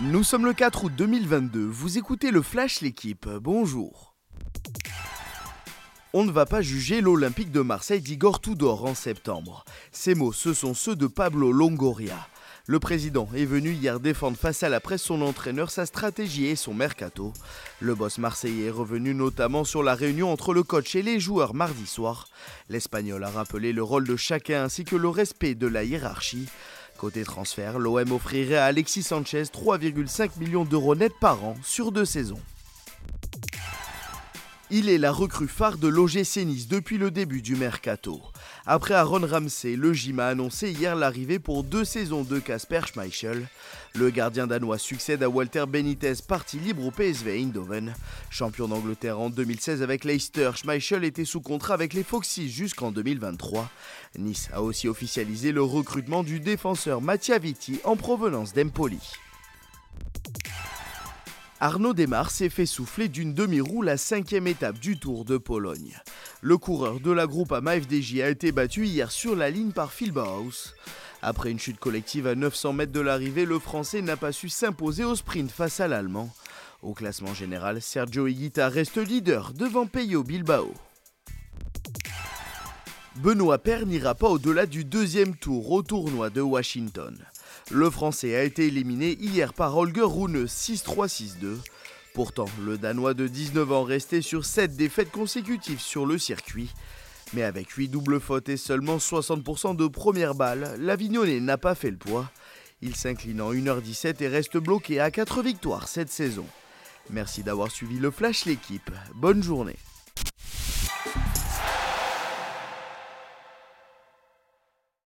Nous sommes le 4 août 2022, vous écoutez le Flash L'équipe, bonjour. On ne va pas juger l'Olympique de Marseille d'Igor Tudor en septembre. Ces mots, ce sont ceux de Pablo Longoria. Le président est venu hier défendre face à la presse son entraîneur, sa stratégie et son mercato. Le boss marseillais est revenu notamment sur la réunion entre le coach et les joueurs mardi soir. L'Espagnol a rappelé le rôle de chacun ainsi que le respect de la hiérarchie. Côté transfert, l'OM offrirait à Alexis Sanchez 3,5 millions d'euros net par an sur deux saisons. Il est la recrue phare de l'OGC Nice depuis le début du mercato. Après Aaron Ramsey, le gym a annoncé hier l'arrivée pour deux saisons de Casper Schmeichel. Le gardien danois succède à Walter Benitez, parti libre au PSV Eindhoven. Champion d'Angleterre en 2016 avec Leicester, Schmeichel était sous contrat avec les Foxes jusqu'en 2023. Nice a aussi officialisé le recrutement du défenseur Mattia Vitti en provenance d'Empoli. Arnaud Desmar s'est fait souffler d'une demi-roue la cinquième étape du Tour de Pologne. Le coureur de la groupe FDJ a été battu hier sur la ligne par Phil Bauhaus. Après une chute collective à 900 mètres de l'arrivée, le Français n'a pas su s'imposer au sprint face à l'Allemand. Au classement général, Sergio Higuita reste leader devant Peyo Bilbao. Benoît Paire n'ira pas au-delà du deuxième tour au tournoi de Washington. Le Français a été éliminé hier par Holger Rune 6-3-6-2. Pourtant, le Danois de 19 ans restait sur 7 défaites consécutives sur le circuit. Mais avec 8 doubles fautes et seulement 60% de première balle, l'Avignonnais n'a pas fait le poids. Il s'incline en 1h17 et reste bloqué à 4 victoires cette saison. Merci d'avoir suivi le Flash l'équipe. Bonne journée.